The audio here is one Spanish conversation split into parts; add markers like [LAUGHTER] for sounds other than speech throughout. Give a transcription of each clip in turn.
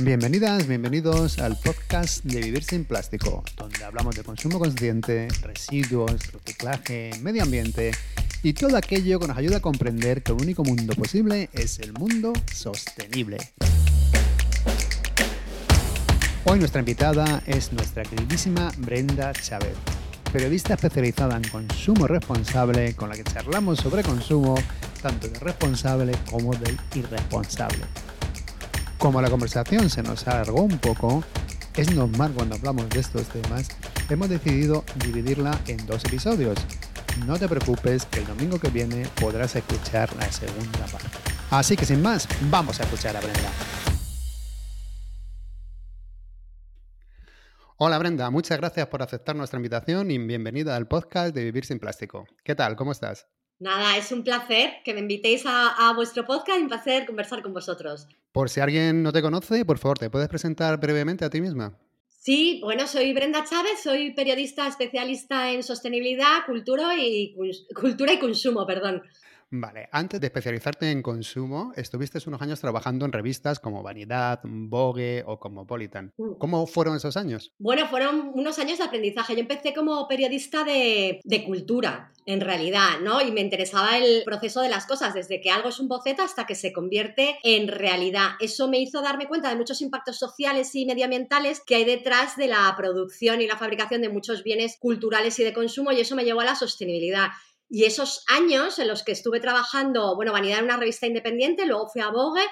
Bienvenidas, bienvenidos al podcast de Vivir sin Plástico, donde hablamos de consumo consciente, residuos, reciclaje, medio ambiente y todo aquello que nos ayuda a comprender que el único mundo posible es el mundo sostenible. Hoy nuestra invitada es nuestra queridísima Brenda Chávez, periodista especializada en consumo responsable con la que charlamos sobre consumo tanto del responsable como del irresponsable. Como la conversación se nos alargó un poco, es normal cuando hablamos de estos temas, hemos decidido dividirla en dos episodios. No te preocupes el domingo que viene podrás escuchar la segunda parte. Así que sin más, vamos a escuchar a Brenda. Hola Brenda, muchas gracias por aceptar nuestra invitación y bienvenida al podcast de Vivir sin Plástico. ¿Qué tal? ¿Cómo estás? Nada, es un placer que me invitéis a, vuestro podcast y un placer conversar con vosotros. Por si alguien no te conoce, por favor, ¿te puedes presentar brevemente a ti misma? Sí, bueno, soy Brenda Chávez, soy periodista especialista en sostenibilidad, cultura y, cultura y consumo, perdón. Vale, antes de especializarte en consumo, estuviste unos años trabajando en revistas como Vanidad, Vogue o Cosmopolitan. Mm. ¿Cómo fueron esos años? Bueno, fueron unos años de aprendizaje. Yo empecé como periodista de, de cultura, en realidad, ¿no? Y me interesaba el proceso de las cosas, desde que algo es un boceto hasta que se convierte en realidad. Eso me hizo darme cuenta de muchos impactos sociales y medioambientales que hay detrás de la producción y la fabricación de muchos bienes culturales y de consumo y eso me llevó a la sostenibilidad. Y esos años en los que estuve trabajando, bueno, Vanidad era una revista independiente, luego fui a Vogue.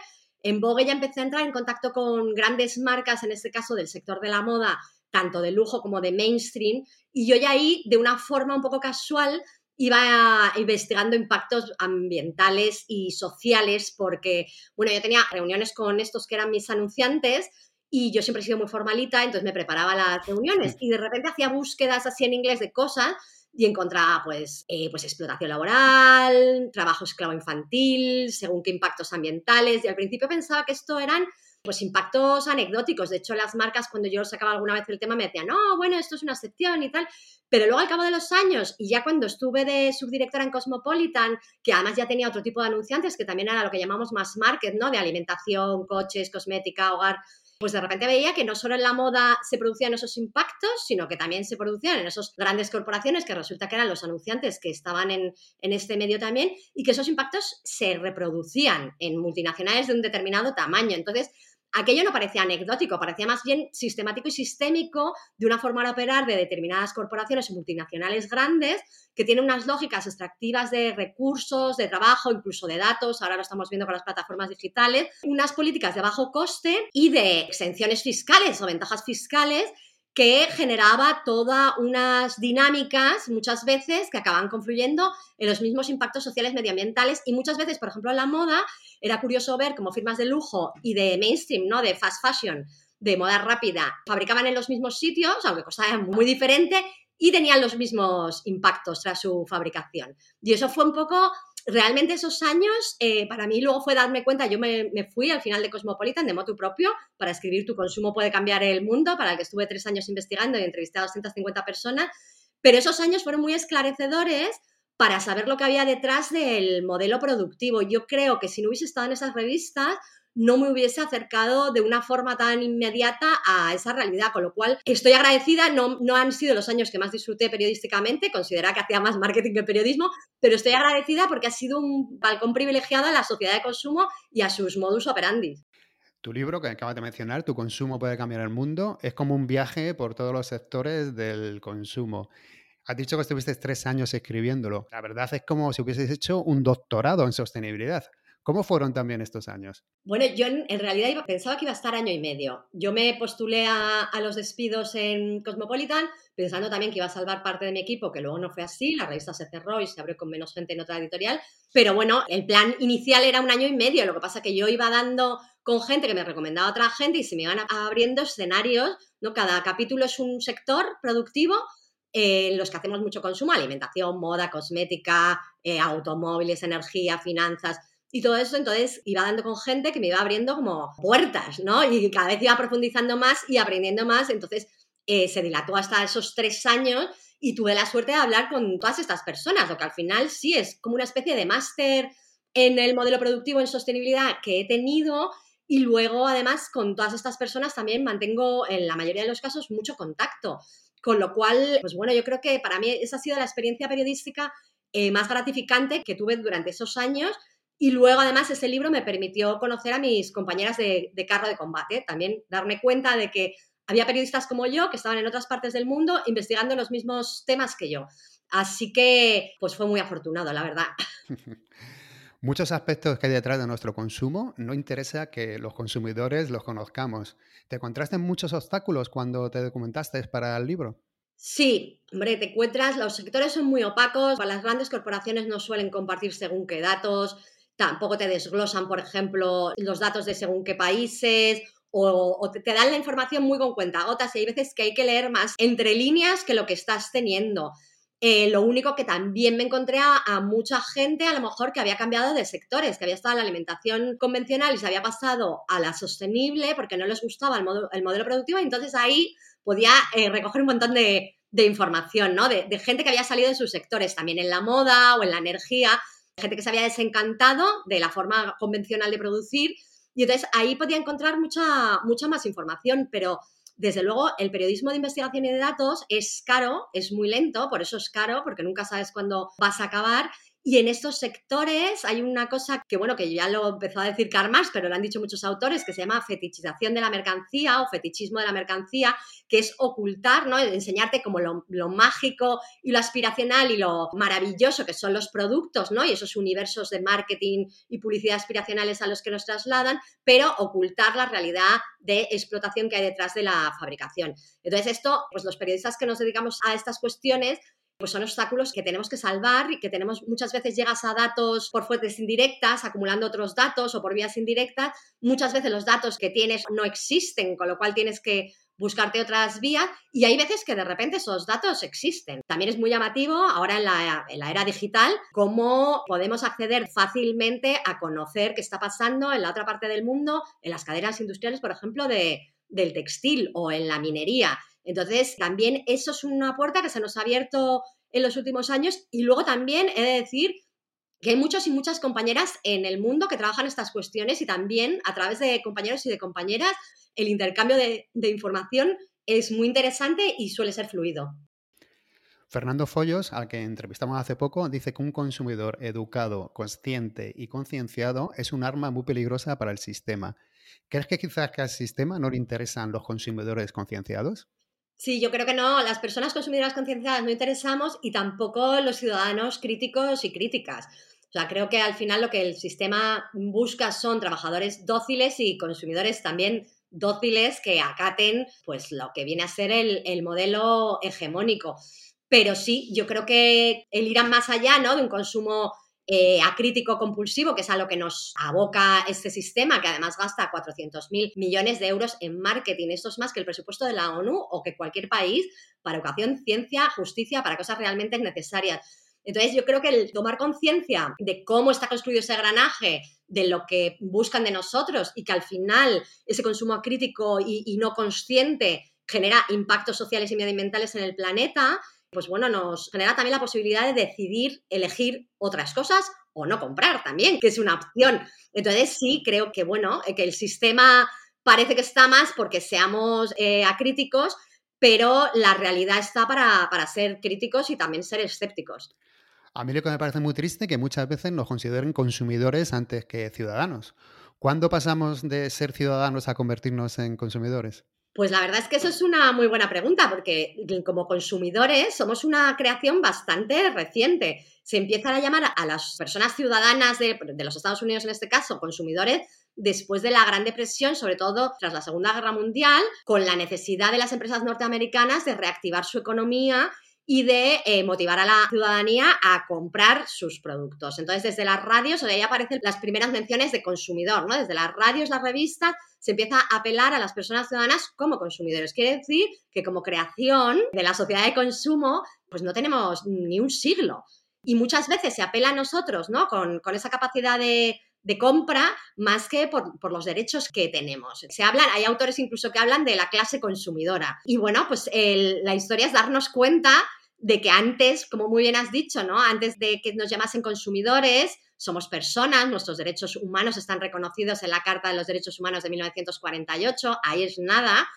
En Vogue ya empecé a entrar en contacto con grandes marcas, en este caso del sector de la moda, tanto de lujo como de mainstream. Y yo ya ahí, de una forma un poco casual, iba investigando impactos ambientales y sociales porque, bueno, yo tenía reuniones con estos que eran mis anunciantes y yo siempre he sido muy formalita, entonces me preparaba las reuniones y de repente hacía búsquedas así en inglés de cosas y encontraba pues, eh, pues explotación laboral, trabajo esclavo infantil, según qué impactos ambientales. Y al principio pensaba que esto eran pues impactos anecdóticos. De hecho, las marcas, cuando yo sacaba alguna vez el tema, me decían, no, bueno, esto es una excepción y tal. Pero luego, al cabo de los años, y ya cuando estuve de subdirectora en Cosmopolitan, que además ya tenía otro tipo de anunciantes, que también era lo que llamamos más market, ¿no? De alimentación, coches, cosmética, hogar, pues de repente veía que no solo en la moda se producían esos impactos, sino que también se producían en esas grandes corporaciones que resulta que eran los anunciantes que estaban en, en este medio también y que esos impactos se reproducían en multinacionales de un determinado tamaño. Entonces, aquello no parecía anecdótico, parecía más bien sistemático y sistémico de una forma de operar de determinadas corporaciones multinacionales grandes que tienen unas lógicas extractivas de recursos, de trabajo, incluso de datos, ahora lo estamos viendo con las plataformas digitales, unas políticas de bajo coste y de exenciones fiscales o ventajas fiscales que generaba todas unas dinámicas muchas veces que acaban confluyendo en los mismos impactos sociales medioambientales y muchas veces, por ejemplo, en la moda, era curioso ver cómo firmas de lujo y de mainstream, ¿no? De fast fashion, de moda rápida, fabricaban en los mismos sitios, aunque cosa muy diferente, y tenían los mismos impactos tras su fabricación. Y eso fue un poco realmente esos años, eh, para mí luego fue darme cuenta, yo me, fui al final de Cosmopolitan de motu propio para escribir Tu consumo puede cambiar el mundo, para el que estuve tres años investigando y entrevisté a 250 personas, pero esos años fueron muy esclarecedores para saber lo que había detrás del modelo productivo. Yo creo que si no hubiese estado en esas revistas, no me hubiese acercado de una forma tan inmediata a esa realidad, con lo cual estoy agradecida, no, no han sido los años que más disfruté periodísticamente, considera que hacía más marketing que periodismo, pero estoy agradecida porque ha sido un balcón privilegiado a la sociedad de consumo y a sus modus operandi. Tu libro que acabas de mencionar, Tu consumo puede cambiar el mundo, es como un viaje por todos los sectores del consumo. Has dicho que estuviste tres años escribiéndolo. La verdad es como si hubieses hecho un doctorado en sostenibilidad. ¿Cómo fueron también estos años? Bueno, yo en, realidad pensaba que iba a estar año y medio. Yo me postulé a, los despidos en Cosmopolitan pensando también que iba a salvar parte de mi equipo, que luego no fue así, la revista se cerró y se abrió con menos gente en otra editorial. Pero bueno, el plan inicial era un año y medio, lo que pasa que yo iba dando con gente que me recomendaba a otra gente y se me iban abriendo escenarios, ¿no? Cada capítulo es un sector productivo en los que hacemos mucho consumo, alimentación, moda, cosmética, eh, automóviles, energía, finanzas y todo eso, entonces iba dando con gente que me iba abriendo como puertas, ¿no? Y cada vez iba profundizando más y aprendiendo más. Entonces eh, se dilató hasta esos tres años y tuve la suerte de hablar con todas estas personas, lo que al final sí es como una especie de máster en el modelo productivo en sostenibilidad que he tenido Y luego, además, con todas estas personas también mantengo, en la mayoría de los casos, mucho contacto. Con lo cual, pues bueno, yo creo que para mí esa ha sido la experiencia periodística eh, más gratificante que tuve durante esos años. Y luego, además, ese libro me permitió conocer a mis compañeras de, de carro de combate, también darme cuenta de que había periodistas como yo que estaban en otras partes del mundo investigando los mismos temas que yo. Así que, pues fue muy afortunado, la verdad. [LAUGHS] Muchos aspectos que hay detrás de nuestro consumo no interesa que los consumidores los conozcamos. ¿Te encontraste muchos obstáculos cuando te documentaste para el libro? Sí, hombre, te encuentras, los sectores son muy opacos, las grandes corporaciones no suelen compartir según qué datos, tampoco te desglosan, por ejemplo, los datos de según qué países o, te, dan la información muy con cuentagotas y hay veces que hay que leer más entre líneas que lo que estás teniendo. Eh, lo único que también me encontré a, mucha gente, a lo mejor, que había cambiado de sectores, que había estado en la alimentación convencional y se había pasado a la sostenible porque no les gustaba el, el modelo productivo entonces ahí podía eh, recoger un montón de, información, ¿no? De, de, gente que había salido de sus sectores, también en la moda o en la energía, gente que se había desencantado de la forma convencional de producir y entonces ahí podía encontrar mucha, mucha más información, pero desde luego, el periodismo de investigación y de datos es caro, es muy lento, por eso es caro, porque nunca sabes cuándo vas a acabar y en estos sectores hay una cosa que, bueno, que ya lo empezó a decir Carmas, pero lo han dicho muchos autores, que se llama fetichización de la mercancía o fetichismo de la mercancía, que es ocultar, ¿no? Enseñarte como lo, mágico y lo aspiracional y lo maravilloso que son los productos, ¿no? Y esos universos de marketing y publicidad aspiracionales a los que nos trasladan, pero ocultar la realidad de explotación que hay detrás de la fabricación. Entonces, esto, pues los periodistas que nos dedicamos a estas cuestiones, pues son obstáculos que tenemos que salvar y que tenemos muchas veces llegas a datos por fuentes indirectas, acumulando otros datos o por vías indirectas. Muchas veces los datos que tienes no existen, con lo cual tienes que buscarte otras vías y hay veces que de repente esos datos existen. También es muy llamativo ahora en la, en la, era digital cómo podemos acceder fácilmente a conocer qué está pasando en la otra parte del mundo, en las cadenas industriales, por ejemplo, de, del textil o en la minería. Entonces, también eso es una puerta que se nos ha abierto en los últimos años y luego también he de decir que hay muchos y muchas compañeras en el mundo que trabajan estas cuestiones y también a través de compañeros y de compañeras el intercambio de, información es muy interesante y suele ser fluido. Fernando Follos, al que entrevistamos hace poco, dice que un consumidor educado, consciente y concienciado es un arma muy peligrosa para el sistema. ¿Crees que quizás que al sistema no le interesan los consumidores concienciados? Sí, yo creo que no. Las personas consumidoras concienciadas no interesamos y tampoco los ciudadanos críticos y críticas. O sea, creo que al final lo que el sistema busca son trabajadores dóciles y consumidores también dóciles que acaten pues lo que viene a ser el, el modelo hegemónico. Pero sí, yo creo que el ir más allá ¿no? de un consumo eh, acrítico compulsivo, que es a lo que nos aboca este sistema, que además gasta 400.000 millones de euros en marketing. Esto es más que el presupuesto de la ONU o que cualquier país para educación, ciencia, justicia, para cosas realmente necesarias. Entonces, yo creo que el tomar conciencia de cómo está construido ese granaje, de lo que buscan de nosotros y que al final ese consumo acrítico y, y no consciente genera impactos sociales y medioambientales en el planeta, pues bueno, nos genera también la posibilidad de decidir elegir otras cosas o no comprar también, que es una opción. Entonces sí, creo que bueno, eh, que el sistema parece que está más porque seamos eh, acríticos, pero la realidad está para, para ser críticos y también ser escépticos. A mí lo que me parece muy triste es que muchas veces nos consideren consumidores antes que ciudadanos. ¿Cuándo pasamos de ser ciudadanos a convertirnos en consumidores? Pues la verdad es que eso es una muy buena pregunta, porque como consumidores somos una creación bastante reciente. Se empiezan a llamar a las personas ciudadanas de, los Estados Unidos, en este caso, consumidores, después de la Gran Depresión, sobre todo tras la Segunda Guerra Mundial, con la necesidad de las empresas norteamericanas de reactivar su economía y de eh, motivar a la ciudadanía a comprar sus productos. Entonces, desde las radios, ahí aparecen las primeras menciones de consumidor, ¿no? Desde las radios, las revistas, se empieza a apelar a las personas ciudadanas como consumidores. Quiere decir que como creación de la sociedad de consumo, pues no tenemos ni un siglo. Y muchas veces se apela a nosotros, ¿no? Con, esa capacidad de, compra más que por, los derechos que tenemos. Se hablan, hay autores incluso que hablan de la clase consumidora. Y bueno, pues la historia es darnos cuenta de que antes, como muy bien has dicho, ¿no? Antes de que nos llamasen consumidores, somos personas, nuestros derechos humanos están reconocidos en la Carta de los Derechos Humanos de 1948, ahí es nada.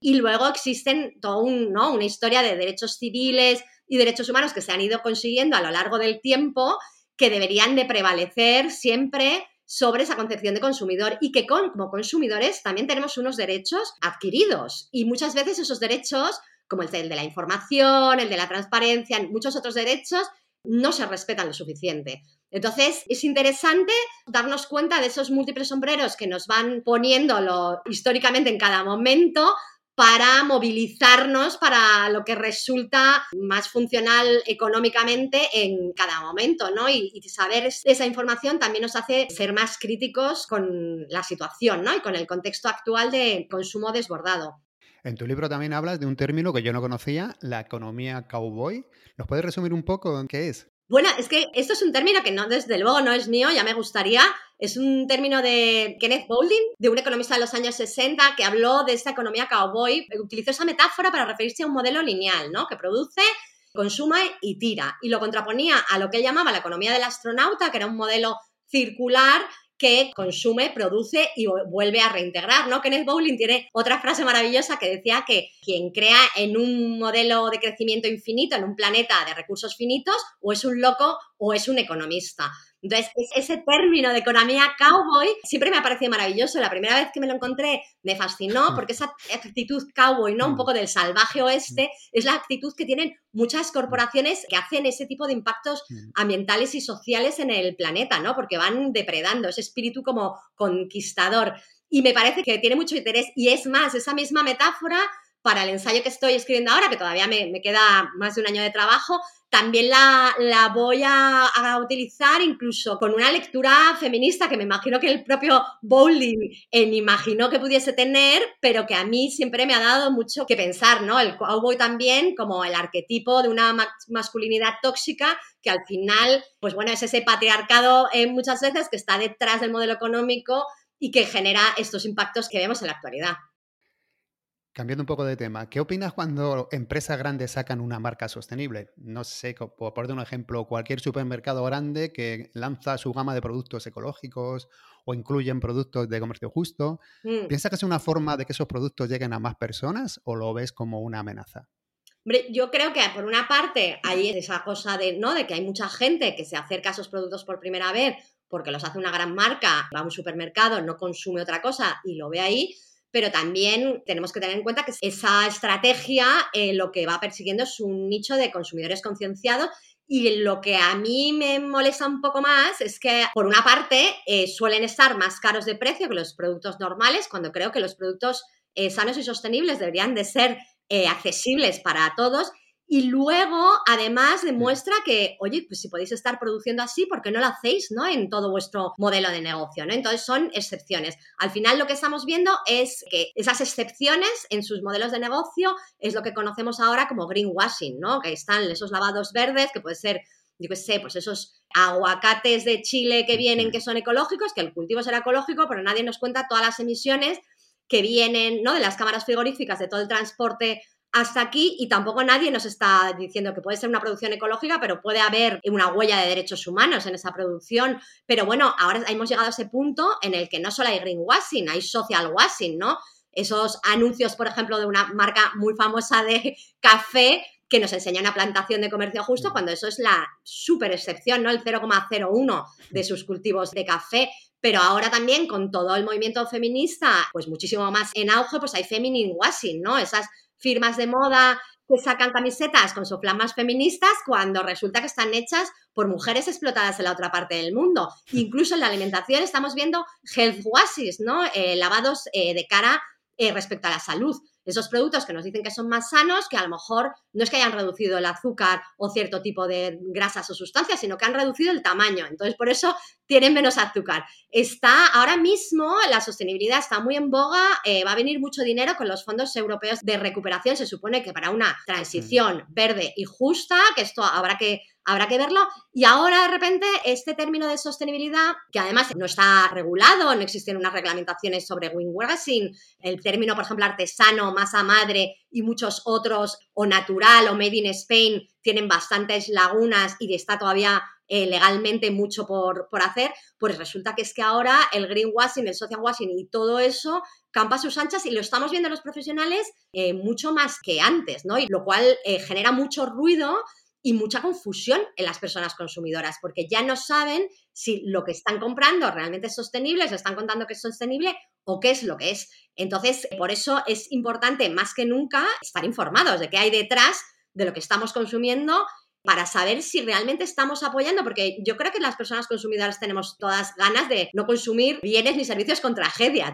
Y luego existen toda ¿no? una historia de derechos civiles y derechos humanos que se han ido consiguiendo a lo largo del tiempo que deberían de prevalecer siempre sobre esa concepción de consumidor y que como consumidores también tenemos unos derechos adquiridos y muchas veces esos derechos como el de la información, el de la transparencia, muchos otros derechos no se respetan lo suficiente. Entonces, es interesante darnos cuenta de esos múltiples sombreros que nos van poniendo históricamente en cada momento para movilizarnos para lo que resulta más funcional económicamente en cada momento, ¿no? Y, y, saber esa información también nos hace ser más críticos con la situación, ¿no? Y con el contexto actual de consumo desbordado. En tu libro también hablas de un término que yo no conocía, la economía cowboy. ¿Nos puedes resumir un poco qué es? Bueno, es que esto es un término que no, desde luego no es mío, ya me gustaría. Es un término de Kenneth Boulding, de un economista de los años 60, que habló de esta economía cowboy. Utilizó esa metáfora para referirse a un modelo lineal, ¿no? Que produce, consuma y tira. Y lo contraponía a lo que él llamaba la economía del astronauta, que era un modelo circular que consume, produce y vuelve a reintegrar, ¿no? Kenneth Bowling tiene otra frase maravillosa que decía que quien crea en un modelo de crecimiento infinito, en un planeta de recursos finitos, o es un loco o es un economista. Entonces, ese término de economía cowboy siempre me ha parecido maravilloso. La primera vez que me lo encontré me fascinó porque esa actitud cowboy, ¿no? Un poco del salvaje oeste, es la actitud que tienen muchas corporaciones que hacen ese tipo de impactos ambientales y sociales en el planeta, ¿no? Porque van depredando ese espíritu como conquistador. Y me parece que tiene mucho interés. Y es más, esa misma metáfora para el ensayo que estoy escribiendo ahora, que todavía me, queda más de un año de trabajo, también la, voy a, utilizar incluso con una lectura feminista que me imagino que el propio Bowling en imaginó que pudiese tener, pero que a mí siempre me ha dado mucho que pensar, ¿no? El cowboy también como el arquetipo de una masculinidad tóxica que al final, pues bueno, es ese patriarcado eh, muchas veces que está detrás del modelo económico y que genera estos impactos que vemos en la actualidad. Cambiando un poco de tema, ¿qué opinas cuando empresas grandes sacan una marca sostenible? No sé, por poner un ejemplo, cualquier supermercado grande que lanza su gama de productos ecológicos o incluyen productos de comercio justo. Mm. ¿Piensas que es una forma de que esos productos lleguen a más personas o lo ves como una amenaza? Hombre, yo creo que por una parte hay esa cosa de, ¿no? de que hay mucha gente que se acerca a esos productos por primera vez porque los hace una gran marca, va a un supermercado, no consume otra cosa y lo ve ahí pero también tenemos que tener en cuenta que esa estrategia eh, lo que va persiguiendo es un nicho de consumidores concienciados y lo que a mí me molesta un poco más es que, por una parte, eh, suelen estar más caros de precio que los productos normales, cuando creo que los productos eh, sanos y sostenibles deberían de ser accesibles para todos y luego, además, demuestra que, oye, pues si podéis estar produciendo así, ¿por qué no lo hacéis, ¿no? En todo vuestro modelo de negocio, ¿no? Entonces son excepciones. Al final lo que estamos viendo es que esas excepciones en sus modelos de negocio es lo que conocemos ahora como greenwashing, ¿no? Que están esos lavados verdes, que puede ser yo qué sé, pues esos aguacates de Chile que vienen que son ecológicos, que el cultivo será ecológico, pero nadie nos cuenta todas las emisiones que vienen ¿no? de las cámaras frigoríficas, de todo el transporte hasta aquí y tampoco nadie nos está diciendo que puede ser una producción ecológica, pero puede haber una huella de derechos humanos en esa producción. Pero bueno, ahora hemos llegado a ese punto en el que no solo hay greenwashing, hay social washing, ¿no? Esos anuncios, por ejemplo, de una marca muy famosa de [LAUGHS] café que nos enseña una plantación de comercio justo, mm. cuando eso es la super excepción, ¿no? El 0,01 de sus cultivos de café. Pero ahora también con todo el movimiento feminista, pues muchísimo más en auge, pues hay feminine washing, ¿no? Esas firmas de moda que sacan camisetas con soflamas feministas cuando resulta que están hechas por mujeres explotadas en la otra parte del mundo. Incluso en la alimentación estamos viendo health washes, ¿no? Eh, lavados eh, de cara eh, respecto a la salud esos productos que nos dicen que son más sanos, que a lo mejor no es que hayan reducido el azúcar o cierto tipo de grasas o sustancias, sino que han reducido el tamaño. Entonces, por eso tienen menos azúcar. Está ahora mismo, la sostenibilidad está muy en boga, eh, va a venir mucho dinero con los fondos europeos de recuperación. Se supone que para una transición verde y justa, que esto habrá que habrá que verlo. Y ahora de repente este término de sostenibilidad, que además no está regulado, no existen unas reglamentaciones sobre windwashing, el término, por ejemplo, artesano, masa madre y muchos otros, o natural o made in Spain, tienen bastantes lagunas y está todavía eh, legalmente mucho por, por, hacer, pues resulta que es que ahora el greenwashing, el social washing y todo eso campa sus anchas y lo estamos viendo los profesionales eh, mucho más que antes, ¿no? Y lo cual eh, genera mucho ruido y mucha confusión en las personas consumidoras, porque ya no saben si lo que están comprando realmente es sostenible, se están contando que es sostenible o qué es lo que es. Entonces, por eso es importante más que nunca estar informados de qué hay detrás de lo que estamos consumiendo para saber si realmente estamos apoyando, porque yo creo que las personas consumidoras tenemos todas ganas de no consumir bienes ni servicios con tragedias.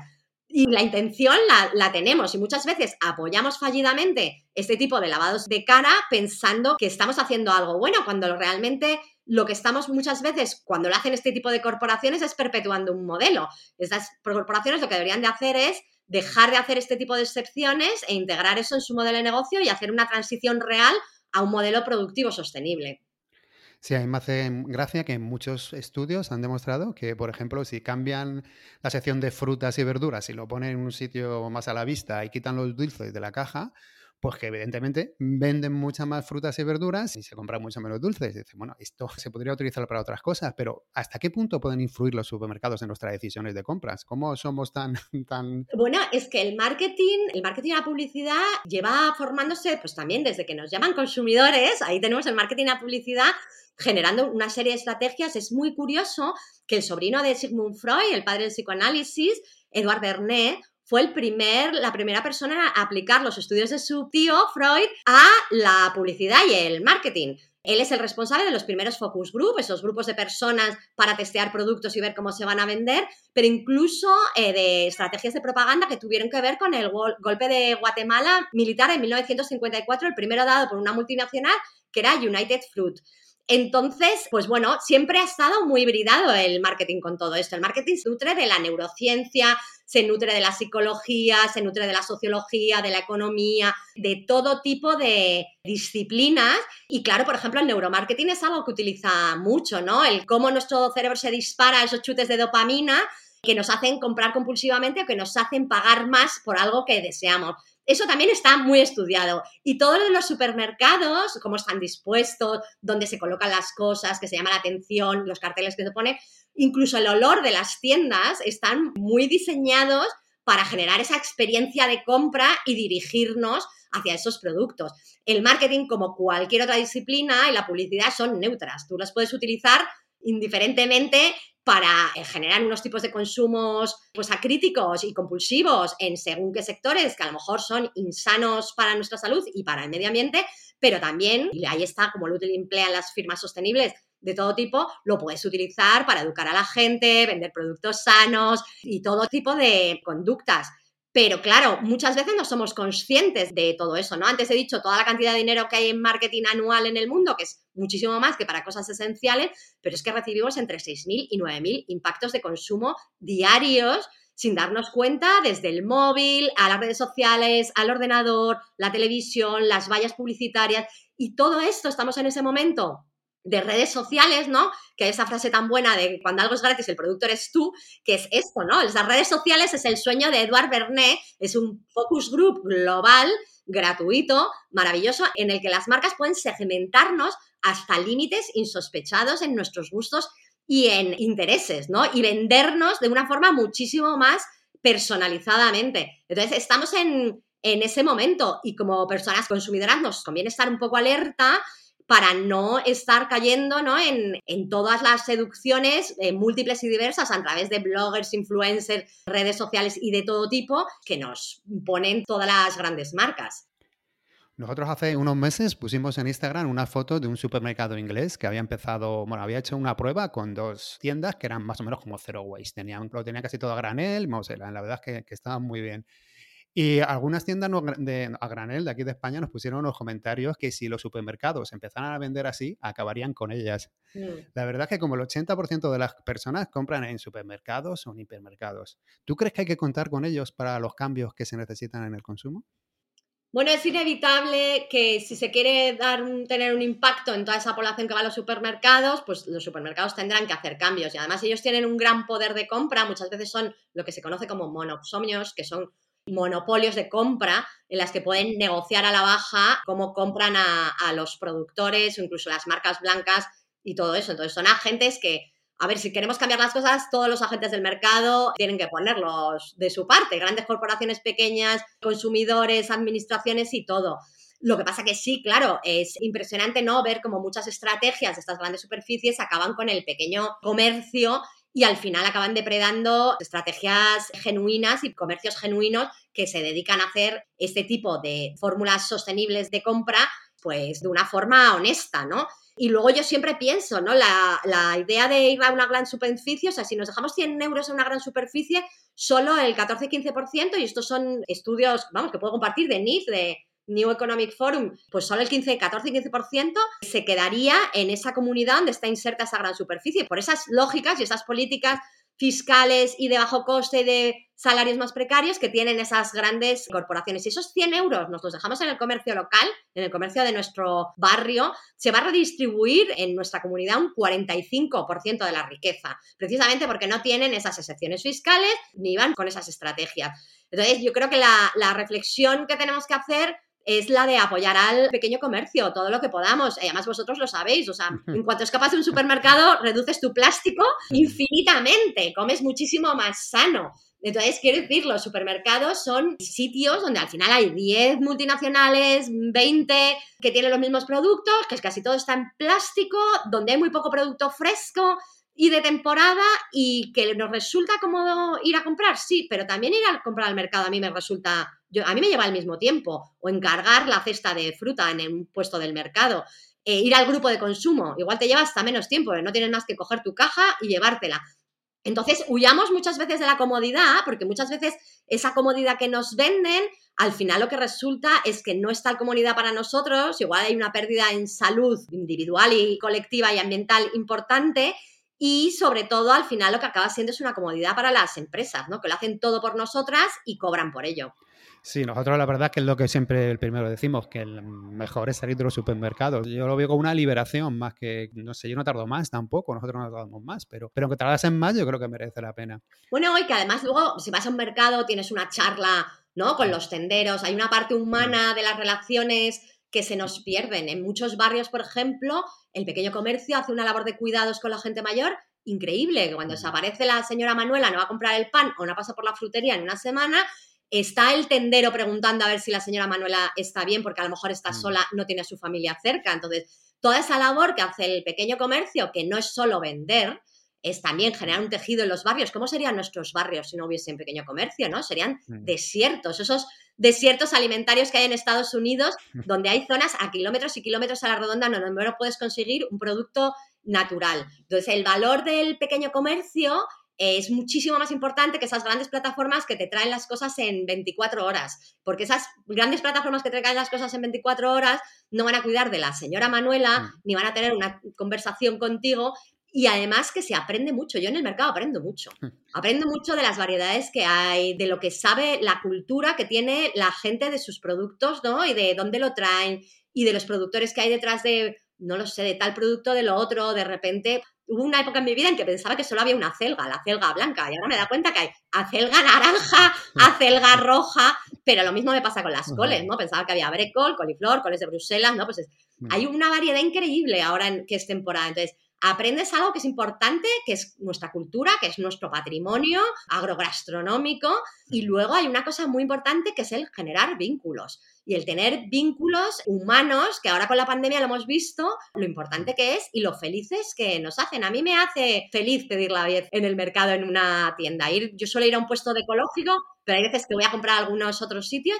Y la intención la, tenemos y muchas veces apoyamos fallidamente este tipo de lavados de cara pensando que estamos haciendo algo bueno, cuando realmente lo que estamos muchas veces, cuando lo hacen este tipo de corporaciones, es perpetuando un modelo. Estas corporaciones lo que deberían de hacer es dejar de hacer este tipo de excepciones e integrar eso en su modelo de negocio y hacer una transición real a un modelo productivo sostenible. Sí, a mí me hace gracia que muchos estudios han demostrado que, por ejemplo, si cambian la sección de frutas y verduras y lo ponen en un sitio más a la vista y quitan los dulces de la caja, pues que evidentemente venden muchas más frutas y verduras y se compran mucho menos dulces. Dicen, bueno, esto se podría utilizar para otras cosas, pero ¿hasta qué punto pueden influir los supermercados en nuestras decisiones de compras? ¿Cómo somos tan... [LAUGHS] tan... Bueno, es que el marketing, el marketing la publicidad lleva formándose pues también desde que nos llaman consumidores, ahí tenemos el marketing la publicidad generando una serie de estrategias. Es muy curioso que el sobrino de Sigmund Freud, el padre del psicoanálisis, Edward Bernet, fue el primer, la primera persona a aplicar los estudios de su tío Freud a la publicidad y el marketing. Él es el responsable de los primeros focus group, esos grupos de personas para testear productos y ver cómo se van a vender, pero incluso eh, de estrategias de propaganda que tuvieron que ver con el golpe de Guatemala militar en 1954, el primero dado por una multinacional que era United Fruit. Entonces, pues bueno, siempre ha estado muy hibridado el marketing con todo esto. El marketing se nutre de la neurociencia, se nutre de la psicología, se nutre de la sociología, de la economía, de todo tipo de disciplinas. Y claro, por ejemplo, el neuromarketing es algo que utiliza mucho, ¿no? El cómo nuestro cerebro se dispara esos chutes de dopamina que nos hacen comprar compulsivamente o que nos hacen pagar más por algo que deseamos. Eso también está muy estudiado. Y todos los supermercados, cómo están dispuestos, dónde se colocan las cosas, que se llama la atención, los carteles que se pone, incluso el olor de las tiendas están muy diseñados para generar esa experiencia de compra y dirigirnos hacia esos productos. El marketing, como cualquier otra disciplina, y la publicidad son neutras. Tú las puedes utilizar indiferentemente para generar unos tipos de consumos pues acríticos y compulsivos en según qué sectores que a lo mejor son insanos para nuestra salud y para el medio ambiente, pero también, y ahí está como lo emplean las firmas sostenibles de todo tipo, lo puedes utilizar para educar a la gente, vender productos sanos y todo tipo de conductas pero claro, muchas veces no somos conscientes de todo eso, ¿no? Antes he dicho toda la cantidad de dinero que hay en marketing anual en el mundo, que es muchísimo más que para cosas esenciales, pero es que recibimos entre 6.000 y 9.000 impactos de consumo diarios sin darnos cuenta desde el móvil, a las redes sociales, al ordenador, la televisión, las vallas publicitarias y todo esto estamos en ese momento de redes sociales, ¿no? Que esa frase tan buena de cuando algo es gratis, el producto eres tú, que es esto, ¿no? Las redes sociales es el sueño de Edward Bernet, es un focus group global, gratuito, maravilloso, en el que las marcas pueden segmentarnos hasta límites insospechados en nuestros gustos y en intereses, ¿no? Y vendernos de una forma muchísimo más personalizadamente. Entonces, estamos en, en ese momento y como personas consumidoras nos conviene estar un poco alerta para no estar cayendo ¿no? En, en, todas las seducciones eh, múltiples y diversas a través de bloggers, influencers, redes sociales y de todo tipo que nos ponen todas las grandes marcas. Nosotros hace unos meses pusimos en Instagram una foto de un supermercado inglés que había empezado, bueno, había hecho una prueba con dos tiendas que eran más o menos como zero waste. Tenían, lo tenía casi todo a granel, la verdad es que, que estaban muy bien. Y algunas tiendas de, a granel de aquí de España nos pusieron unos comentarios que si los supermercados empezaran a vender así, acabarían con ellas. Mm. La verdad es que como el 80% de las personas compran en supermercados o en hipermercados. ¿Tú crees que hay que contar con ellos para los cambios que se necesitan en el consumo? Bueno, es inevitable que si se quiere dar tener un impacto en toda esa población que va a los supermercados, pues los supermercados tendrán que hacer cambios. Y además ellos tienen un gran poder de compra, muchas veces son lo que se conoce como monopsomios, que son monopolios de compra en las que pueden negociar a la baja cómo compran a, los productores o incluso las marcas blancas y todo eso. Entonces son agentes que a ver, si queremos cambiar las cosas, todos los agentes del mercado tienen que ponerlos de su parte, grandes corporaciones pequeñas, consumidores, administraciones y todo. Lo que pasa que sí, claro, es impresionante no ver cómo muchas estrategias de estas grandes superficies acaban con el pequeño comercio y al final acaban depredando estrategias genuinas y comercios genuinos que se dedican a hacer este tipo de fórmulas sostenibles de compra pues de una forma honesta, ¿no? Y luego yo siempre pienso, ¿no? La, la, idea de ir a una gran superficie, o sea, si nos dejamos 100 euros en una gran superficie, solo el 14-15%, y estos son estudios, vamos, que puedo compartir de NIF, de New Economic Forum, pues solo el 15, 14-15% se quedaría en esa comunidad donde está inserta esa gran superficie. Por esas lógicas y esas políticas fiscales y de bajo coste y de salarios más precarios que tienen esas grandes corporaciones. Y esos 100 euros nos los dejamos en el comercio local, en el comercio de nuestro barrio, se va a redistribuir en nuestra comunidad un 45% de la riqueza, precisamente porque no tienen esas excepciones fiscales ni van con esas estrategias. Entonces, yo creo que la reflexión que tenemos que hacer es la de apoyar al pequeño comercio, todo lo que podamos. Y además vosotros lo sabéis, o sea, en cuanto escapas de un supermercado, reduces tu plástico infinitamente, comes muchísimo más sano. Entonces, quiero decir, los supermercados son sitios donde al final hay 10 multinacionales, 20 que tienen los mismos productos, que casi todo está en plástico, donde hay muy poco producto fresco y de temporada y que nos resulta cómodo ir a comprar, sí, pero también ir a comprar al mercado a mí me resulta, yo, a mí me lleva el mismo tiempo, o encargar la cesta de fruta en un puesto del mercado, eh, ir al grupo de consumo, igual te lleva hasta menos tiempo, no tienes más que coger tu caja y llevártela. Entonces, huyamos muchas veces de la comodidad, porque muchas veces esa comodidad que nos venden, al final lo que resulta es que no es tal comodidad para nosotros, igual hay una pérdida en salud individual y colectiva y ambiental importante, y sobre todo al final lo que acaba siendo es una comodidad para las empresas, ¿no? Que lo hacen todo por nosotras y cobran por ello. Sí, nosotros la verdad que es lo que siempre el primero decimos, que el mejor es salir de los supermercados. Yo lo veo como una liberación más que, no sé, yo no tardo más tampoco, nosotros no tardamos más, pero, pero aunque tardas en más yo creo que merece la pena. Bueno, y que además luego si vas a un mercado tienes una charla, ¿no? Con los tenderos, hay una parte humana de las relaciones que se nos pierden. En muchos barrios, por ejemplo, el pequeño comercio hace una labor de cuidados con la gente mayor increíble, que cuando desaparece la señora Manuela, no va a comprar el pan o no pasa por la frutería en una semana, está el tendero preguntando a ver si la señora Manuela está bien, porque a lo mejor está mm. sola, no tiene a su familia cerca. Entonces, toda esa labor que hace el pequeño comercio, que no es solo vender, es también generar un tejido en los barrios. ¿Cómo serían nuestros barrios si no hubiese un pequeño comercio? ¿no? Serían mm. desiertos, esos desiertos alimentarios que hay en Estados Unidos, donde hay zonas a kilómetros y kilómetros a la redonda donde no puedes conseguir un producto natural. Entonces, el valor del pequeño comercio es muchísimo más importante que esas grandes plataformas que te traen las cosas en 24 horas, porque esas grandes plataformas que te traen las cosas en 24 horas no van a cuidar de la señora Manuela, mm. ni van a tener una conversación contigo, y además que se aprende mucho. Yo en el mercado aprendo mucho. Hmm. Aprendo mucho de las variedades que hay, de lo que sabe la cultura que tiene la gente de sus productos, ¿no? Y de dónde lo traen y de los productores que hay detrás de, no lo sé, de tal producto, de lo otro. De repente hubo una época en mi vida en que pensaba que solo había una celga, la celga blanca, y ahora me da cuenta que hay acelga naranja, [LAUGHS] acelga roja, pero lo mismo me pasa con las coles, ¿no? Pensaba que había brécol, coliflor, coles de Bruselas, ¿no? Pues hmm. hay una variedad increíble ahora en, que es temporada. Entonces, aprendes algo que es importante, que es nuestra cultura, que es nuestro patrimonio agrogastronómico, y luego hay una cosa muy importante que es el generar vínculos. Y el tener vínculos humanos, que ahora con la pandemia lo hemos visto, lo importante que es y lo felices que nos hacen. A mí me hace feliz pedir la vez en el mercado, en una tienda. Ir, yo suelo ir a un puesto de ecológico, pero hay veces que voy a comprar algunos otros sitios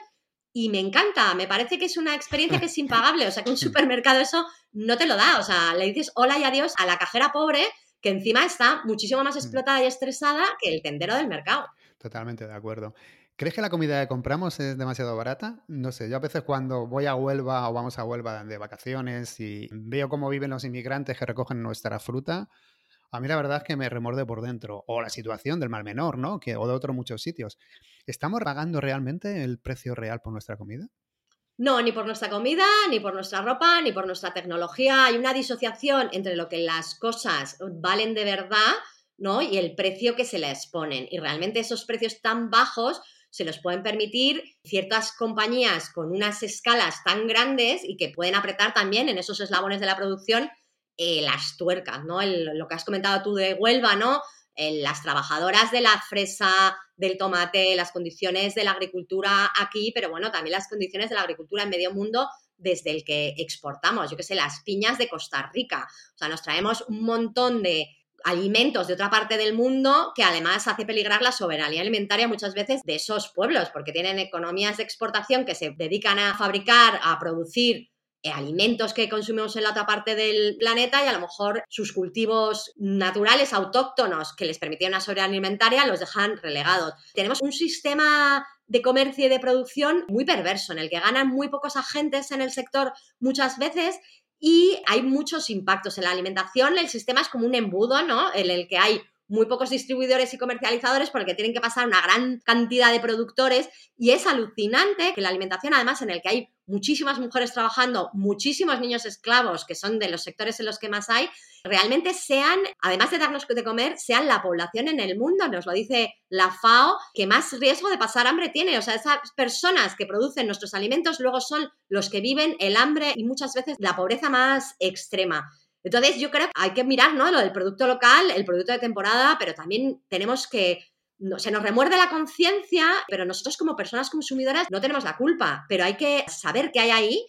y me encanta, me parece que es una experiencia que es [LAUGHS] impagable, o sea que un supermercado eso no te lo da, o sea, le dices hola y adiós a la cajera pobre que encima está muchísimo más mm. explotada y estresada que el tendero del mercado. Totalmente de acuerdo. ¿Crees que la comida que compramos es demasiado barata? No sé, yo a veces cuando voy a Huelva o vamos a Huelva de vacaciones y veo cómo viven los inmigrantes que recogen nuestra fruta, a mí la verdad es que me remorde por dentro. O la situación del mal menor, ¿no? Que, o de otros muchos sitios. ¿Estamos pagando realmente el precio real por nuestra comida? No, ni por nuestra comida, ni por nuestra ropa, ni por nuestra tecnología. Hay una disociación entre lo que las cosas valen de verdad, ¿no? Y el precio que se les ponen. Y realmente esos precios tan bajos se los pueden permitir ciertas compañías con unas escalas tan grandes y que pueden apretar también en esos eslabones de la producción eh, las tuercas, ¿no? lo que has comentado tú de Huelva, ¿no? Las trabajadoras de la fresa, del tomate, las condiciones de la agricultura aquí, pero bueno, también las condiciones de la agricultura en medio mundo desde el que exportamos, yo qué sé, las piñas de Costa Rica. O sea, nos traemos un montón de alimentos de otra parte del mundo que además hace peligrar la soberanía alimentaria muchas veces de esos pueblos, porque tienen economías de exportación que se dedican a fabricar, a producir alimentos que consumimos en la otra parte del planeta y a lo mejor sus cultivos naturales, autóctonos, que les permitían una soberanía alimentaria, los dejan relegados. Tenemos un sistema de comercio y de producción muy perverso, en el que ganan muy pocos agentes en el sector muchas veces y hay muchos impactos en la alimentación. El sistema es como un embudo, ¿no? En el que hay muy pocos distribuidores y comercializadores porque tienen que pasar una gran cantidad de productores y es alucinante que la alimentación, además en el que hay muchísimas mujeres trabajando, muchísimos niños esclavos, que son de los sectores en los que más hay, realmente sean, además de darnos de comer, sean la población en el mundo, nos lo dice la FAO, que más riesgo de pasar hambre tiene. O sea, esas personas que producen nuestros alimentos luego son los que viven el hambre y muchas veces la pobreza más extrema. Entonces, yo creo que hay que mirar, ¿no? Lo del producto local, el producto de temporada, pero también tenemos que se nos remuerde la conciencia, pero nosotros como personas consumidoras no tenemos la culpa, pero hay que saber qué hay ahí.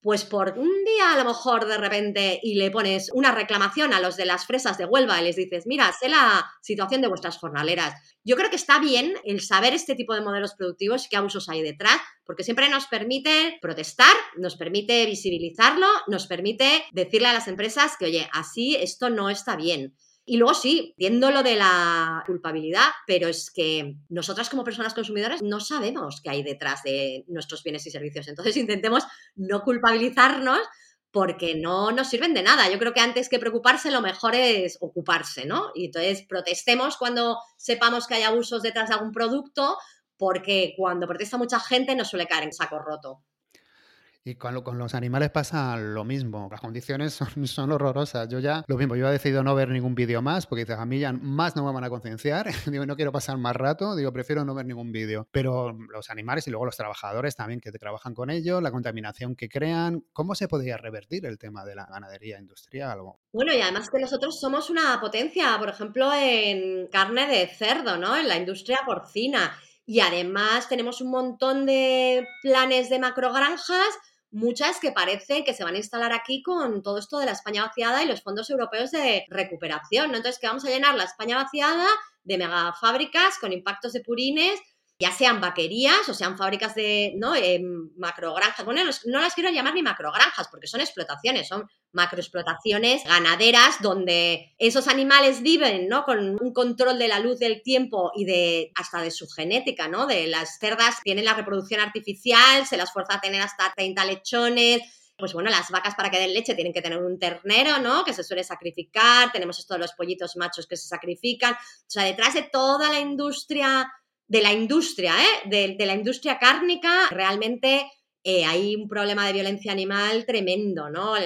Pues por un día a lo mejor de repente y le pones una reclamación a los de las fresas de Huelva y les dices, mira, sé la situación de vuestras jornaleras. Yo creo que está bien el saber este tipo de modelos productivos y qué abusos hay detrás, porque siempre nos permite protestar, nos permite visibilizarlo, nos permite decirle a las empresas que, oye, así esto no está bien. Y luego sí, viendo lo de la culpabilidad, pero es que nosotras como personas consumidoras no sabemos qué hay detrás de nuestros bienes y servicios. Entonces [LAUGHS] intentemos no culpabilizarnos porque no nos sirven de nada. Yo creo que antes que preocuparse, lo mejor es ocuparse, ¿no? Y entonces protestemos cuando sepamos que hay abusos detrás de algún producto, porque cuando protesta mucha gente no suele caer en saco roto. Y con, con, los animales pasa lo mismo. Las condiciones son, son, horrorosas. Yo ya, lo mismo, yo he decidido no ver ningún vídeo más porque dices, a mí ya más no me van a concienciar. [LAUGHS] digo, no quiero pasar más rato. Digo, prefiero no ver ningún vídeo. Pero los animales y luego los trabajadores también que trabajan con ellos, la contaminación que crean, ¿cómo se podría revertir el tema de la ganadería industrial? Bueno, y además que nosotros somos una potencia, por ejemplo, en carne de cerdo, ¿no? En la industria porcina. Y además tenemos un montón de planes de macrogranjas muchas que parece que se van a instalar aquí con todo esto de la España vaciada y los fondos europeos de recuperación, ¿no? Entonces, que vamos a llenar la España vaciada de megafábricas con impactos de purines ya sean vaquerías o sean fábricas de ¿no? Eh, macrogranjas. Bueno, no las quiero llamar ni macrogranjas porque son explotaciones, son macroexplotaciones ganaderas donde esos animales viven ¿no? con un control de la luz del tiempo y de hasta de su genética, ¿no? De las cerdas tienen la reproducción artificial, se las fuerza a tener hasta 30 lechones, pues bueno, las vacas para que den leche tienen que tener un ternero, ¿no? Que se suele sacrificar, tenemos esto de los pollitos machos que se sacrifican, o sea, detrás de toda la industria de la industria, ¿eh? de, la industria cárnica, realmente eh, hay un problema de violencia animal tremendo, ¿no?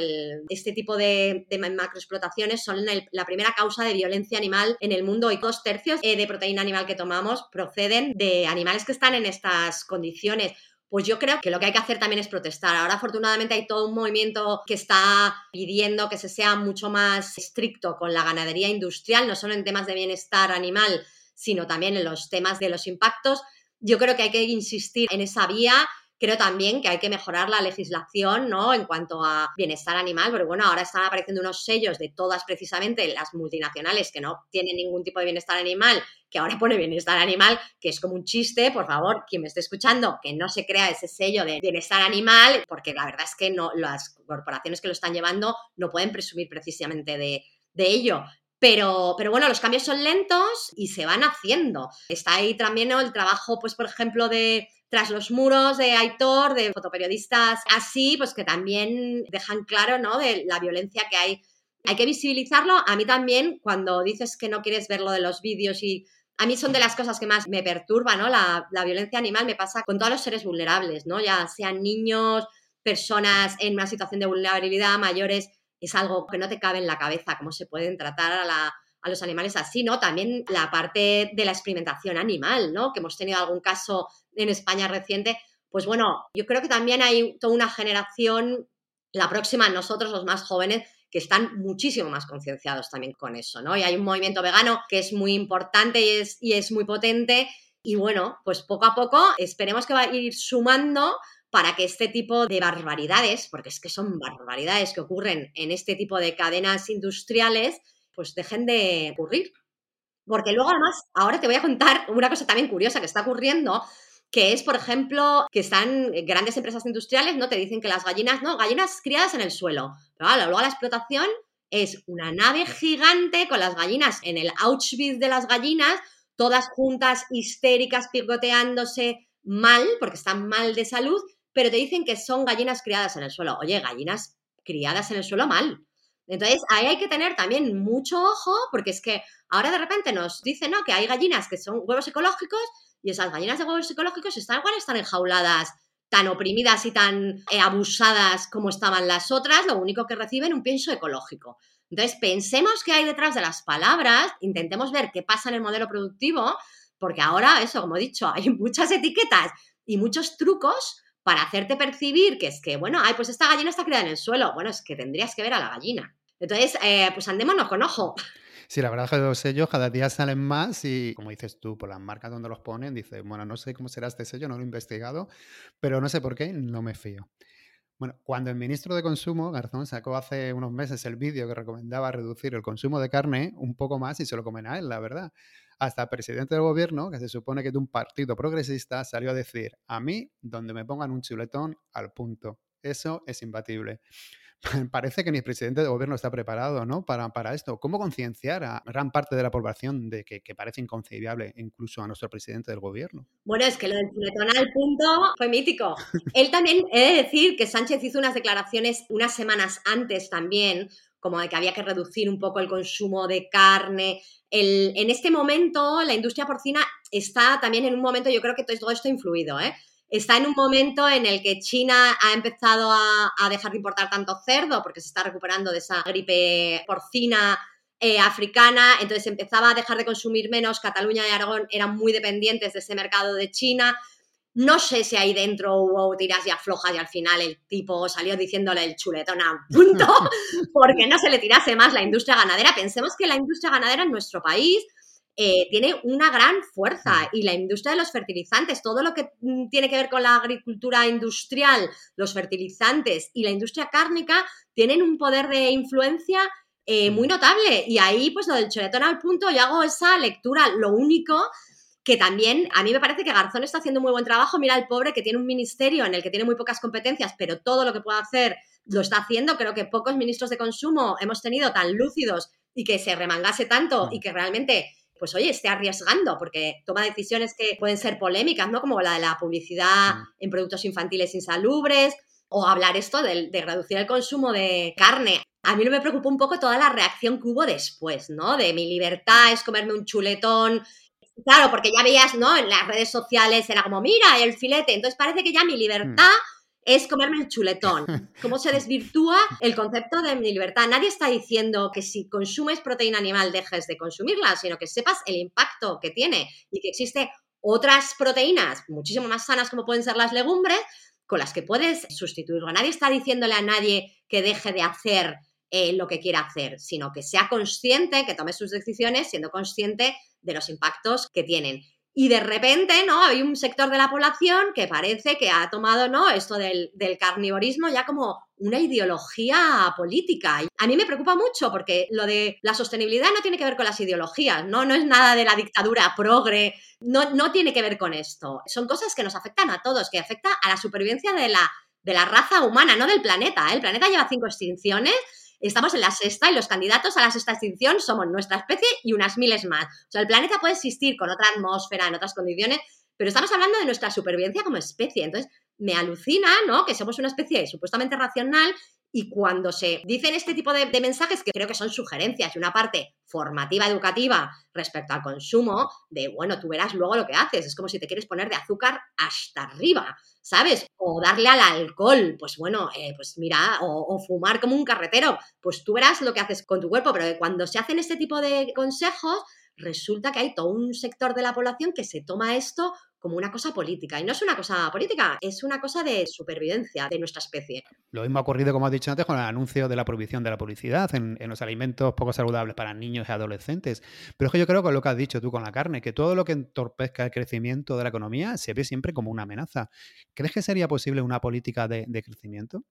este tipo de, macroexplotaciones son la primera causa de violencia animal en el mundo y dos tercios eh, de proteína animal que tomamos proceden de animales que están en estas condiciones. Pues yo creo que lo que hay que hacer también es protestar. Ahora afortunadamente hay todo un movimiento que está pidiendo que se sea mucho más estricto con la ganadería industrial, no solo en temas de bienestar animal, sino también en los temas de los impactos. Yo creo que hay que insistir en esa vía. Creo también que hay que mejorar la legislación, ¿no? En cuanto a bienestar animal, pero bueno, ahora están apareciendo unos sellos de todas precisamente las multinacionales que no tienen ningún tipo de bienestar animal, que ahora pone bienestar animal, que es como un chiste, por favor, quien me esté escuchando, que no se crea ese sello de bienestar animal, porque la verdad es que no, las corporaciones que lo están llevando no pueden presumir precisamente de, de ello. Pero, pero, bueno, los cambios son lentos y se van haciendo. Está ahí también el trabajo, pues, por ejemplo, de tras los muros de Aitor, de fotoperiodistas así, pues que también dejan claro, ¿no? De la violencia que hay. Hay que visibilizarlo. A mí también, cuando dices que no quieres ver lo de los vídeos y A mí son de las cosas que más me perturban, ¿no? La, la violencia animal me pasa con todos los seres vulnerables, ¿no? Ya sean niños, personas en una situación de vulnerabilidad, mayores, es algo que no te cabe en la cabeza, cómo se pueden tratar a, la, a, los animales así, ¿no? También la parte de la experimentación animal, ¿no? Que hemos tenido algún caso en España reciente. Pues bueno, yo creo que también hay toda una generación, la próxima, nosotros los más jóvenes, que están muchísimo más concienciados también con eso, ¿no? Y hay un movimiento vegano que es muy importante y es, y es muy potente. Y bueno, pues poco a poco esperemos que va a ir sumando para que este tipo de barbaridades, porque es que son barbaridades que ocurren en este tipo de cadenas industriales, pues dejen de ocurrir. Porque luego además, ahora te voy a contar una cosa también curiosa que está ocurriendo, que es, por ejemplo, que están grandes empresas industriales, ¿no? Te dicen que las gallinas, no, gallinas criadas en el suelo. Pero luego la explotación es una nave gigante con las gallinas en el Auschwitz de las gallinas, todas juntas, histéricas, picoteándose mal, porque están mal de salud, pero te dicen que son gallinas criadas en el suelo. Oye, gallinas criadas en el suelo mal. Entonces, ahí hay que tener también mucho ojo, porque es que ahora de repente nos dicen, ¿no? Que hay gallinas que son huevos ecológicos y esas gallinas de huevos ecológicos están igual están enjauladas tan oprimidas y tan eh, abusadas como estaban las otras, lo único que reciben un pienso ecológico. Entonces, pensemos qué hay detrás de las palabras, intentemos ver qué pasa en el modelo productivo, porque ahora, eso, como he dicho, [LAUGHS] hay muchas etiquetas y muchos trucos para hacerte percibir que es que, bueno, ay, pues esta gallina está criada en el suelo. Bueno, es que tendrías que ver a la gallina. Entonces, eh, pues andémonos con ojo. Sí, la verdad es que los sellos cada día salen más y, como dices tú, por las marcas donde los ponen, dices, bueno, no sé cómo será este sello, no lo he investigado, pero no sé por qué, no me fío. Bueno, cuando el ministro de Consumo, Garzón, sacó hace unos meses el vídeo que recomendaba reducir el consumo de carne un poco más y se lo comen a él, la verdad. Hasta el presidente del gobierno, que se supone que es de un partido progresista, salió a decir, a mí, donde me pongan un chuletón, al punto. Eso es imbatible. [LAUGHS] parece que ni el presidente de gobierno está preparado ¿no? para, para esto. ¿Cómo concienciar a gran parte de la población de que, que, parece inconcebible, incluso a nuestro presidente del gobierno? Bueno, es que lo del chuletón al punto fue mítico. Él también, he de decir que Sánchez hizo unas declaraciones unas semanas antes también, como de que había que reducir un poco el consumo de carne. El, en este momento, la industria porcina está también en un momento, yo creo que todo esto ha influido, ¿eh? está en un momento en el que China ha empezado a, dejar de importar tanto cerdo porque se está recuperando de esa gripe porcina eh, africana, entonces empezaba a dejar de consumir menos, Cataluña y Aragón eran muy dependientes de ese mercado de China. No sé si ahí dentro hubo tiras y aflojas y al final el tipo salió diciéndole el chuletón a [LAUGHS] punto porque no se le tirase más la industria ganadera. Pensemos que la industria ganadera en nuestro país eh, tiene una gran fuerza mm. y la industria de los fertilizantes, todo lo que mm, tiene que ver con la agricultura industrial, los fertilizantes y la industria cárnica tienen un poder de influencia eh, muy mm. notable. Y ahí, pues lo del chuletón al punto, yo hago esa lectura. Lo único que también a mí me parece que Garzón está haciendo muy buen trabajo. Mira el pobre que tiene un ministerio en el que tiene muy pocas competencias, pero todo lo que puede hacer lo está haciendo. Creo que pocos ministros de consumo hemos tenido tan lúcidos y que se remangase tanto y que realmente pues oye, esté arriesgando, porque toma decisiones que pueden ser polémicas, ¿no? Como la de la publicidad en productos infantiles insalubres, o hablar esto de, reducir el consumo de carne. A mí no me preocupa un poco toda la reacción que hubo después, ¿no? De mi libertad es comerme un chuletón. Claro, porque ya veías, ¿no? En las redes sociales era como, mira, el filete. Entonces parece que ya mi libertad mm es comerme el chuletón. [LAUGHS] ¿Cómo se desvirtúa el concepto de mi libertad? Nadie está diciendo que si consumes proteína animal dejes de consumirla, sino que sepas el impacto que tiene y que existe otras proteínas muchísimo más sanas como pueden ser las legumbres con las que puedes sustituirlo. Nadie está diciéndole a nadie que deje de hacer eh, lo que quiera hacer, sino que sea consciente, que tome sus decisiones siendo consciente de los impactos que tienen. Y de repente, ¿no? Hay un sector de la población que parece que ha tomado, ¿no? Esto del, del carnivorismo ya como una ideología política. A mí me preocupa mucho porque lo de la sostenibilidad no tiene que ver con las ideologías, no, no es nada de la dictadura progre, no, no tiene que ver con esto. Son cosas que nos afectan a todos, que afecta a la supervivencia de la, de la raza humana, no del planeta. El planeta lleva cinco extinciones estamos en la sexta y los candidatos a la sexta extinción somos nuestra especie y unas miles más. O sea, el planeta puede existir con otra atmósfera, en otras condiciones, pero estamos hablando de nuestra supervivencia como especie. Entonces, me alucina, ¿no? Que somos una especie supuestamente racional Y cuando se dicen este tipo de, mensajes, que creo que son sugerencias y una parte formativa, educativa respecto al consumo, de bueno, tú verás luego lo que haces. Es como si te quieres poner de azúcar hasta arriba, ¿sabes? O darle al alcohol, pues bueno, eh, pues mira, o, fumar como un carretero, pues tú verás lo que haces con tu cuerpo, pero cuando se hacen este tipo de consejos, resulta que hay todo un sector de la población que se toma esto como una cosa política. Y no es una cosa política, es una cosa de supervivencia de nuestra especie. Lo mismo ha ocurrido, como has dicho antes, con el anuncio de la prohibición de la publicidad en, los alimentos poco saludables para niños y adolescentes. Pero es que yo creo que lo que has dicho tú con la carne, que todo lo que entorpezca el crecimiento de la economía se ve siempre como una amenaza. ¿Crees que sería posible una política de crecimiento?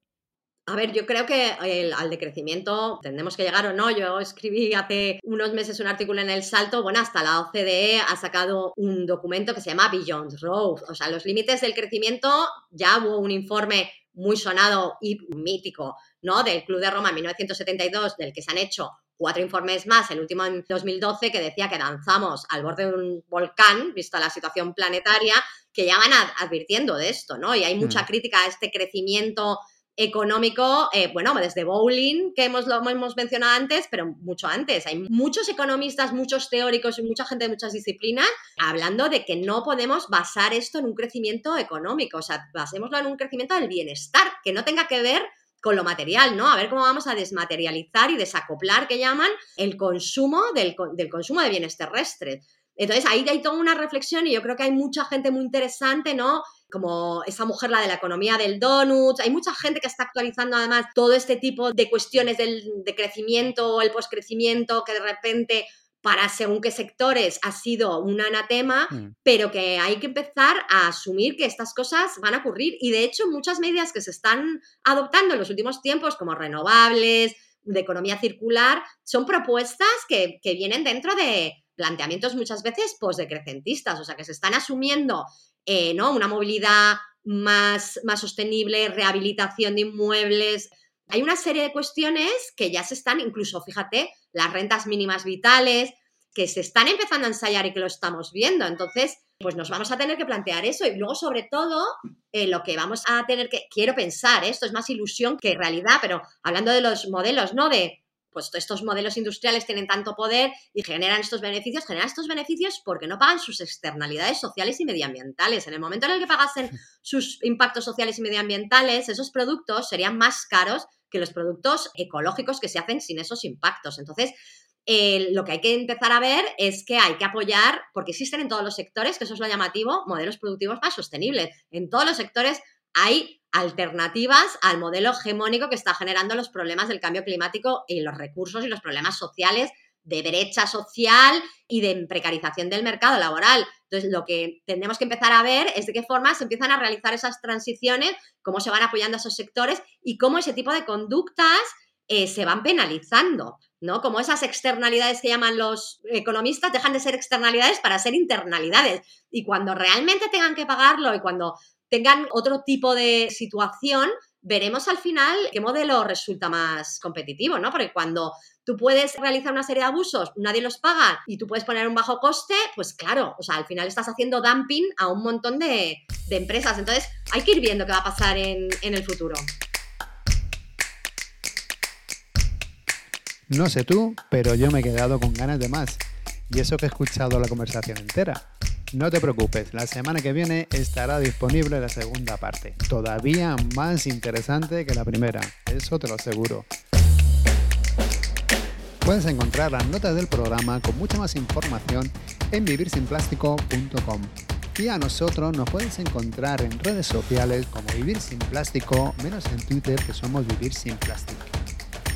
A ver, yo creo que al decrecimiento tendremos que llegar o no. Yo escribí hace unos meses un artículo en El Salto. Bueno, hasta la OCDE ha sacado un documento que se llama Beyond Growth. O sea, los límites del crecimiento. Ya hubo un informe muy sonado y mítico, ¿no? Del Club de Roma en 1972, del que se han hecho cuatro informes más, el último en 2012, que decía que danzamos al borde de un volcán, visto la situación planetaria, que ya van advirtiendo de esto, ¿no? Y hay mucha mm. crítica a este crecimiento económico, eh, bueno, desde Bowling, que hemos, lo hemos mencionado antes, pero mucho antes. Hay muchos economistas, muchos teóricos y mucha gente de muchas disciplinas hablando de que no podemos basar esto en un crecimiento económico, o sea, basémoslo en un crecimiento del bienestar, que no tenga que ver con lo material, ¿no? A ver cómo vamos a desmaterializar y desacoplar, que llaman, el consumo del, del consumo de bienes terrestres. Entonces ahí hay toda una reflexión y yo creo que hay mucha gente muy interesante, ¿no? Como esa mujer, la de la economía del donut. Hay mucha gente que está actualizando además todo este tipo de cuestiones del, de crecimiento o el poscrecimiento que de repente para según qué sectores ha sido un anatema, mm. pero que hay que empezar a asumir que estas cosas van a ocurrir. Y de hecho, muchas medidas que se están adoptando en los últimos tiempos, como renovables, de economía circular, son propuestas que, que vienen dentro de planteamientos muchas veces posdecrecentistas, o sea, que se están asumiendo eh, ¿no? Una movilidad más, más sostenible, rehabilitación de inmuebles. Hay una serie de cuestiones que ya se están, incluso, fíjate, las rentas mínimas vitales, que se están empezando a ensayar y que lo estamos viendo. Entonces, pues nos vamos a tener que plantear eso. Y luego, sobre todo, eh, lo que vamos a tener que, quiero pensar, ¿eh? esto es más ilusión que realidad, pero hablando de los modelos, ¿no? De pues estos modelos industriales tienen tanto poder y generan estos beneficios, generan estos beneficios porque no pagan sus externalidades sociales y medioambientales. En el momento en el que pagasen sus impactos sociales y medioambientales, esos productos serían más caros que los productos ecológicos que se hacen sin esos impactos. Entonces, lo que hay que empezar a ver es que hay que apoyar, porque existen en todos los sectores, que eso es lo llamativo, modelos productivos más sostenibles. En todos los sectores hay alternativas al modelo hegemónico que está generando los problemas del cambio climático y los recursos y los problemas sociales de brecha social y de precarización del mercado laboral. Entonces, lo que tenemos que empezar a ver es de qué forma se empiezan a realizar esas transiciones, cómo se van apoyando a esos sectores y cómo ese tipo de conductas eh, se van penalizando, ¿no? Como esas externalidades que llaman los economistas dejan de ser externalidades para ser internalidades. Y cuando realmente tengan que pagarlo y cuando tengan otro tipo de situación, veremos al final qué modelo resulta más competitivo, ¿no? Porque cuando tú puedes realizar una serie de abusos, nadie los paga y tú puedes poner un bajo coste, pues claro, o sea, al final estás haciendo dumping a un montón de, empresas. Entonces, hay que ir viendo qué va a pasar en, el futuro. No sé tú, pero yo me he quedado con ganas de más. Y eso que he escuchado la conversación entera. No te preocupes, la semana que viene estará disponible la segunda parte, todavía más interesante que la primera, eso te lo aseguro. Puedes encontrar las notas del programa con mucha más información en vivirsinplástico.com. Y a nosotros nos puedes encontrar en redes sociales como Vivir Sin Plástico, menos en Twitter que somos Vivir Sin Plástico.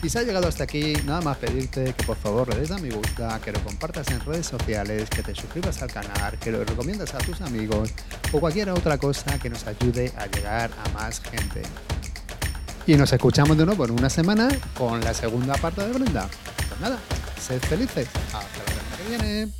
Y si has llegado hasta aquí, nada más pedirte que por favor le des a me gusta, que lo compartas en redes sociales, que te suscribas al canal, que lo recomiendas a tus amigos o cualquier otra cosa que nos ayude a llegar a más gente. Y nos escuchamos de nuevo en una semana con la segunda parte de Brenda. Pues nada, sed felices. Hasta la semana que viene.